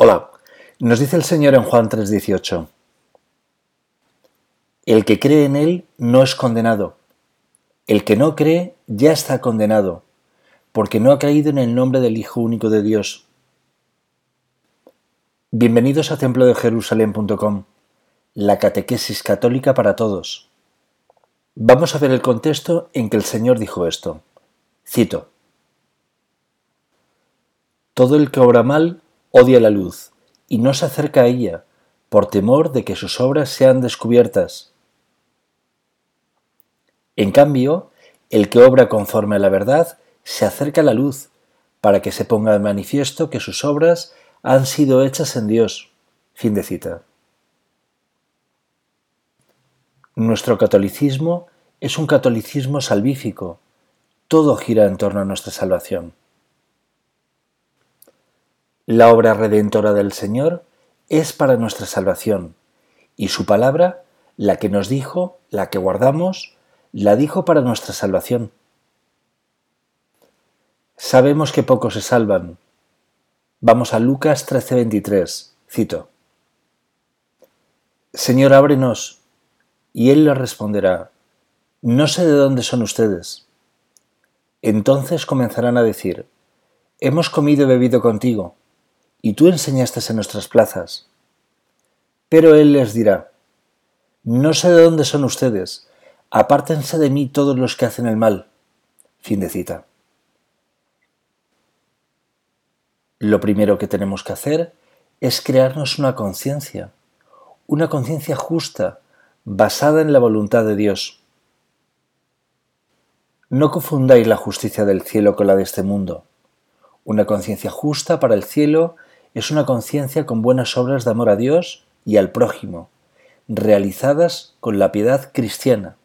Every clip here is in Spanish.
Hola, nos dice el Señor en Juan 3:18. El que cree en Él no es condenado. El que no cree ya está condenado, porque no ha caído en el nombre del Hijo único de Dios. Bienvenidos a templo de Jerusalén.com, la catequesis católica para todos. Vamos a ver el contexto en que el Señor dijo esto. Cito. Todo el que obra mal odia la luz y no se acerca a ella por temor de que sus obras sean descubiertas. En cambio, el que obra conforme a la verdad se acerca a la luz para que se ponga de manifiesto que sus obras han sido hechas en Dios. Fin de cita. Nuestro catolicismo es un catolicismo salvífico. Todo gira en torno a nuestra salvación. La obra redentora del Señor es para nuestra salvación, y su palabra, la que nos dijo, la que guardamos, la dijo para nuestra salvación. Sabemos que pocos se salvan. Vamos a Lucas 13:23, cito. Señor, ábrenos. Y él le responderá, no sé de dónde son ustedes. Entonces comenzarán a decir, hemos comido y bebido contigo y tú enseñaste en nuestras plazas. Pero él les dirá, no sé de dónde son ustedes, apártense de mí todos los que hacen el mal. Fin de cita. Lo primero que tenemos que hacer es crearnos una conciencia, una conciencia justa, basada en la voluntad de Dios. No confundáis la justicia del cielo con la de este mundo. Una conciencia justa para el cielo es una conciencia con buenas obras de amor a Dios y al prójimo, realizadas con la piedad cristiana.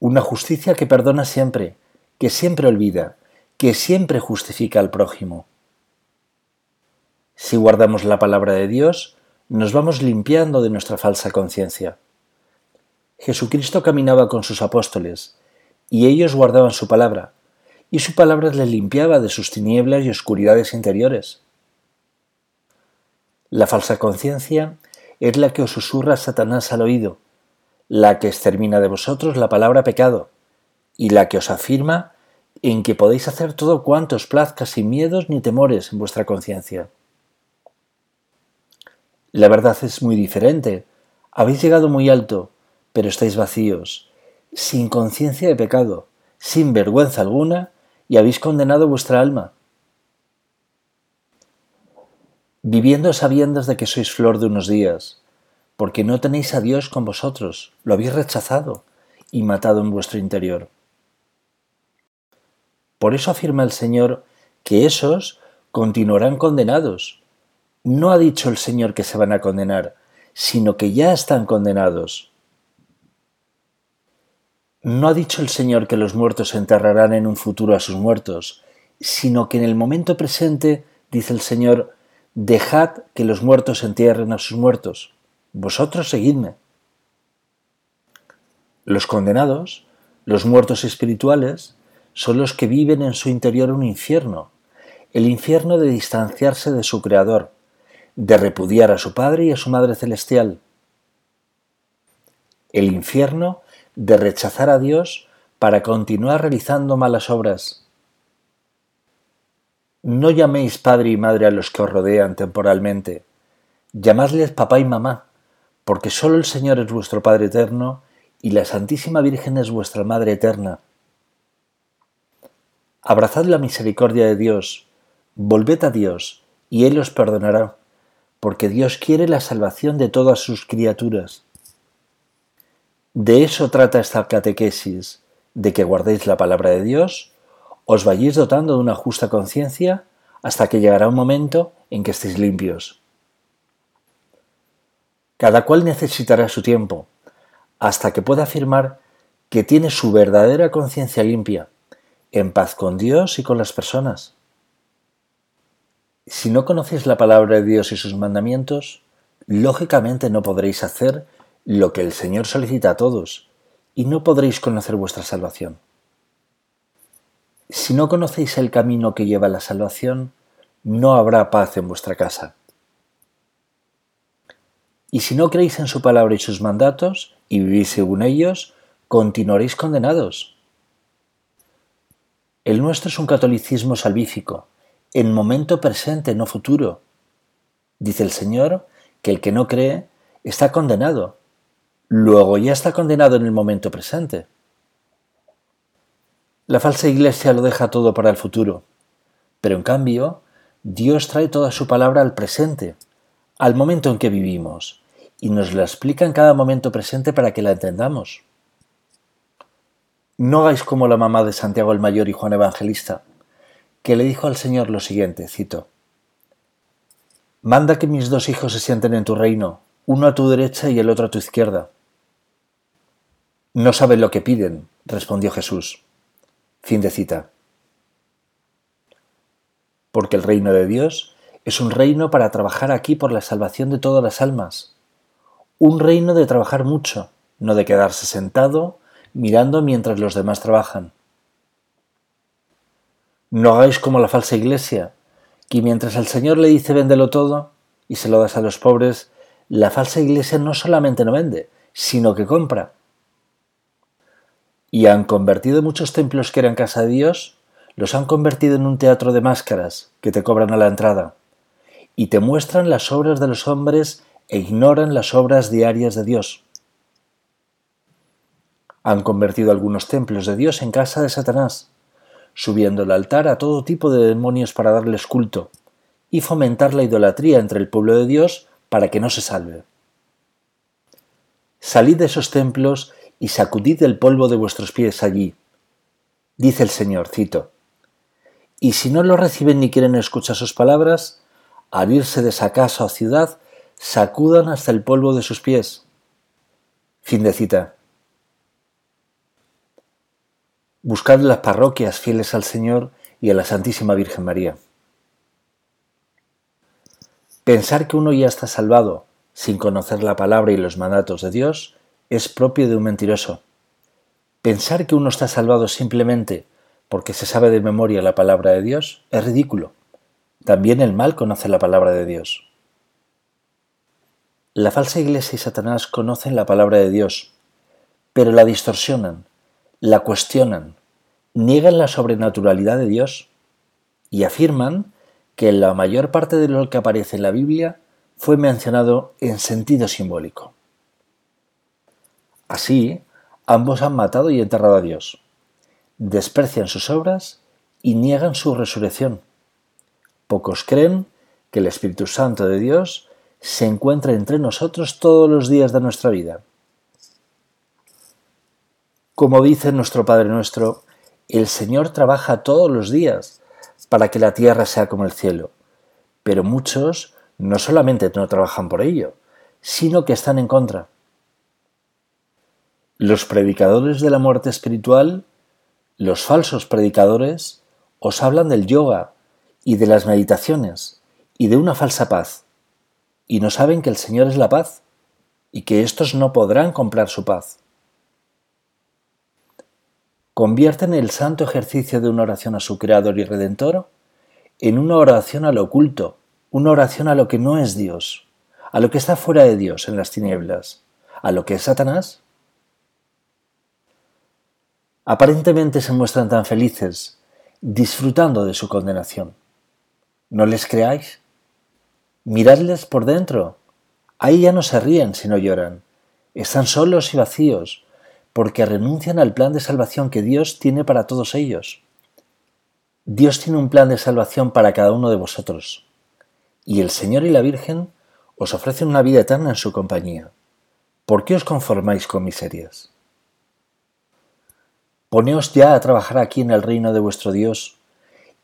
Una justicia que perdona siempre, que siempre olvida, que siempre justifica al prójimo. Si guardamos la palabra de Dios, nos vamos limpiando de nuestra falsa conciencia. Jesucristo caminaba con sus apóstoles, y ellos guardaban su palabra, y su palabra les limpiaba de sus tinieblas y oscuridades interiores. La falsa conciencia es la que os susurra Satanás al oído, la que extermina de vosotros la palabra pecado, y la que os afirma en que podéis hacer todo cuanto os plazca sin miedos ni temores en vuestra conciencia. La verdad es muy diferente. Habéis llegado muy alto, pero estáis vacíos, sin conciencia de pecado, sin vergüenza alguna y habéis condenado vuestra alma. Viviendo sabiendas de que sois flor de unos días, porque no tenéis a Dios con vosotros, lo habéis rechazado y matado en vuestro interior. Por eso afirma el Señor que esos continuarán condenados. No ha dicho el Señor que se van a condenar, sino que ya están condenados. No ha dicho el Señor que los muertos enterrarán en un futuro a sus muertos, sino que en el momento presente, dice el Señor, dejad que los muertos entierren a sus muertos. Vosotros seguidme. Los condenados, los muertos espirituales, son los que viven en su interior un infierno, el infierno de distanciarse de su Creador, de repudiar a su Padre y a su Madre Celestial. El infierno de rechazar a Dios para continuar realizando malas obras. No llaméis padre y madre a los que os rodean temporalmente, llamadles papá y mamá, porque sólo el Señor es vuestro Padre eterno y la Santísima Virgen es vuestra Madre eterna. Abrazad la misericordia de Dios, volved a Dios, y Él os perdonará, porque Dios quiere la salvación de todas sus criaturas. De eso trata esta catequesis, de que guardéis la palabra de Dios, os vayáis dotando de una justa conciencia hasta que llegará un momento en que estéis limpios. Cada cual necesitará su tiempo, hasta que pueda afirmar que tiene su verdadera conciencia limpia, en paz con Dios y con las personas. Si no conocéis la palabra de Dios y sus mandamientos, lógicamente no podréis hacer lo que el Señor solicita a todos, y no podréis conocer vuestra salvación. Si no conocéis el camino que lleva a la salvación, no habrá paz en vuestra casa. Y si no creéis en su palabra y sus mandatos, y vivís según ellos, continuaréis condenados. El nuestro es un catolicismo salvífico, en momento presente, no futuro. Dice el Señor que el que no cree está condenado. Luego ya está condenado en el momento presente. La falsa iglesia lo deja todo para el futuro, pero en cambio Dios trae toda su palabra al presente, al momento en que vivimos, y nos la explica en cada momento presente para que la entendamos. No hagáis como la mamá de Santiago el Mayor y Juan Evangelista, que le dijo al Señor lo siguiente, cito, Manda que mis dos hijos se sienten en tu reino, uno a tu derecha y el otro a tu izquierda. No saben lo que piden, respondió Jesús. Fin de cita. Porque el reino de Dios es un reino para trabajar aquí por la salvación de todas las almas. Un reino de trabajar mucho, no de quedarse sentado mirando mientras los demás trabajan. No hagáis como la falsa iglesia, que mientras el Señor le dice véndelo todo y se lo das a los pobres, la falsa iglesia no solamente no vende, sino que compra. Y han convertido muchos templos que eran casa de Dios, los han convertido en un teatro de máscaras que te cobran a la entrada y te muestran las obras de los hombres e ignoran las obras diarias de Dios. Han convertido algunos templos de Dios en casa de Satanás, subiendo el altar a todo tipo de demonios para darles culto y fomentar la idolatría entre el pueblo de Dios para que no se salve. Salid de esos templos y sacudid el polvo de vuestros pies allí. Dice el Señor, cito, y si no lo reciben ni quieren escuchar sus palabras, al irse de esa casa o ciudad, sacudan hasta el polvo de sus pies. Fin de cita. Buscad las parroquias fieles al Señor y a la Santísima Virgen María. Pensar que uno ya está salvado sin conocer la palabra y los mandatos de Dios es propio de un mentiroso. Pensar que uno está salvado simplemente porque se sabe de memoria la palabra de Dios es ridículo. También el mal conoce la palabra de Dios. La falsa iglesia y Satanás conocen la palabra de Dios, pero la distorsionan, la cuestionan, niegan la sobrenaturalidad de Dios y afirman que la mayor parte de lo que aparece en la Biblia fue mencionado en sentido simbólico. Así, ambos han matado y enterrado a Dios, desprecian sus obras y niegan su resurrección. Pocos creen que el Espíritu Santo de Dios se encuentra entre nosotros todos los días de nuestra vida. Como dice nuestro Padre nuestro, el Señor trabaja todos los días para que la tierra sea como el cielo, pero muchos no solamente no trabajan por ello, sino que están en contra. Los predicadores de la muerte espiritual, los falsos predicadores, os hablan del yoga y de las meditaciones y de una falsa paz, y no saben que el Señor es la paz y que éstos no podrán comprar su paz convierten el santo ejercicio de una oración a su Creador y Redentor en una oración a lo oculto, una oración a lo que no es Dios, a lo que está fuera de Dios en las tinieblas, a lo que es Satanás. Aparentemente se muestran tan felices, disfrutando de su condenación. ¿No les creáis? Miradles por dentro. Ahí ya no se ríen si no lloran. Están solos y vacíos, porque renuncian al plan de salvación que Dios tiene para todos ellos. Dios tiene un plan de salvación para cada uno de vosotros, y el Señor y la Virgen os ofrecen una vida eterna en su compañía. ¿Por qué os conformáis con miserias? Poneos ya a trabajar aquí en el reino de vuestro Dios,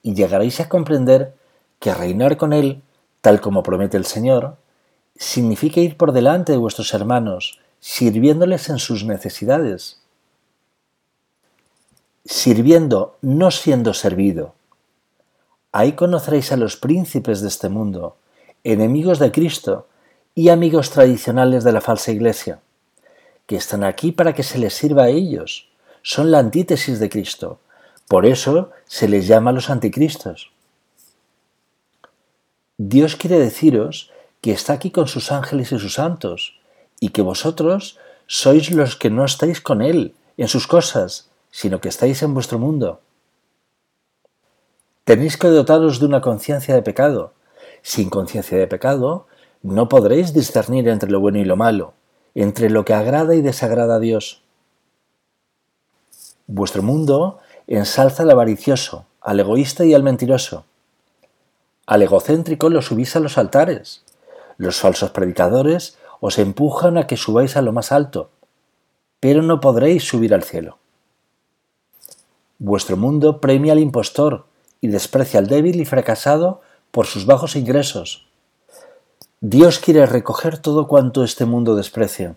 y llegaréis a comprender que reinar con Él, tal como promete el Señor, significa ir por delante de vuestros hermanos sirviéndoles en sus necesidades. Sirviendo, no siendo servido. Ahí conoceréis a los príncipes de este mundo, enemigos de Cristo y amigos tradicionales de la falsa iglesia, que están aquí para que se les sirva a ellos. Son la antítesis de Cristo. Por eso se les llama los anticristos. Dios quiere deciros que está aquí con sus ángeles y sus santos, y que vosotros sois los que no estáis con Él en sus cosas, sino que estáis en vuestro mundo. Tenéis que dotaros de una conciencia de pecado. Sin conciencia de pecado, no podréis discernir entre lo bueno y lo malo, entre lo que agrada y desagrada a Dios. Vuestro mundo ensalza al avaricioso, al egoísta y al mentiroso. Al egocéntrico lo subís a los altares. Los falsos predicadores os empujan a que subáis a lo más alto, pero no podréis subir al cielo. Vuestro mundo premia al impostor y desprecia al débil y fracasado por sus bajos ingresos. Dios quiere recoger todo cuanto este mundo desprecia.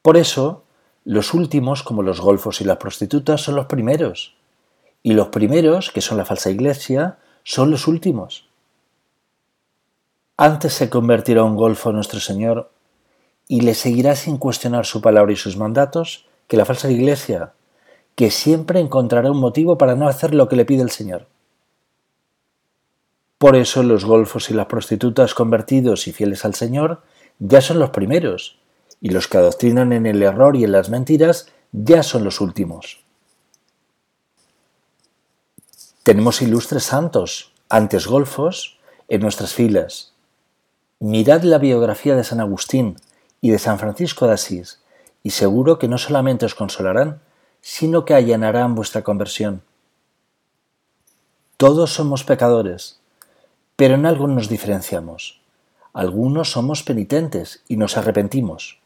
Por eso, los últimos, como los golfos y las prostitutas, son los primeros, y los primeros, que son la falsa iglesia, son los últimos. Antes se convertirá un golfo nuestro Señor y le seguirá sin cuestionar su palabra y sus mandatos que la falsa iglesia, que siempre encontrará un motivo para no hacer lo que le pide el Señor. Por eso los golfos y las prostitutas convertidos y fieles al Señor ya son los primeros, y los que adoctrinan en el error y en las mentiras ya son los últimos. Tenemos ilustres santos, antes golfos, en nuestras filas. Mirad la biografía de San Agustín y de San Francisco de Asís, y seguro que no solamente os consolarán, sino que allanarán vuestra conversión. Todos somos pecadores, pero en algo nos diferenciamos. Algunos somos penitentes y nos arrepentimos.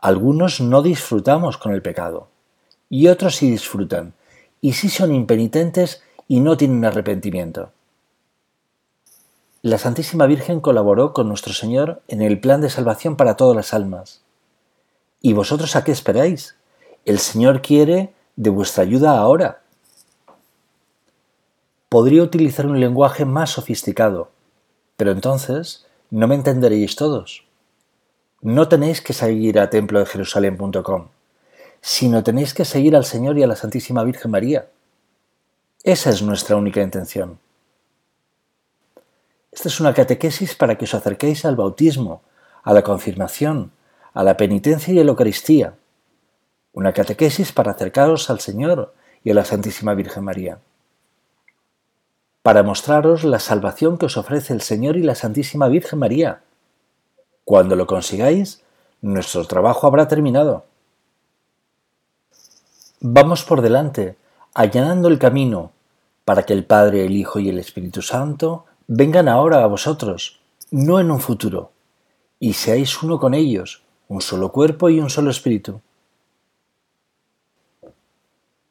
Algunos no disfrutamos con el pecado. Y otros sí disfrutan, y sí son impenitentes y no tienen arrepentimiento. La Santísima Virgen colaboró con nuestro Señor en el plan de salvación para todas las almas. ¿Y vosotros a qué esperáis? El Señor quiere de vuestra ayuda ahora, Podría utilizar un lenguaje más sofisticado, pero entonces no me entenderéis todos. No tenéis que seguir a templodejerusalén.com, sino tenéis que seguir al Señor y a la Santísima Virgen María. Esa es nuestra única intención. Esta es una catequesis para que os acerquéis al bautismo, a la confirmación, a la penitencia y a la Eucaristía. Una catequesis para acercaros al Señor y a la Santísima Virgen María para mostraros la salvación que os ofrece el Señor y la Santísima Virgen María. Cuando lo consigáis, nuestro trabajo habrá terminado. Vamos por delante, allanando el camino, para que el Padre, el Hijo y el Espíritu Santo vengan ahora a vosotros, no en un futuro, y seáis uno con ellos, un solo cuerpo y un solo espíritu.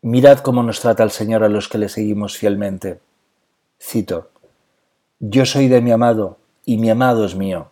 Mirad cómo nos trata el Señor a los que le seguimos fielmente. Cito, Yo soy de mi amado, y mi amado es mío.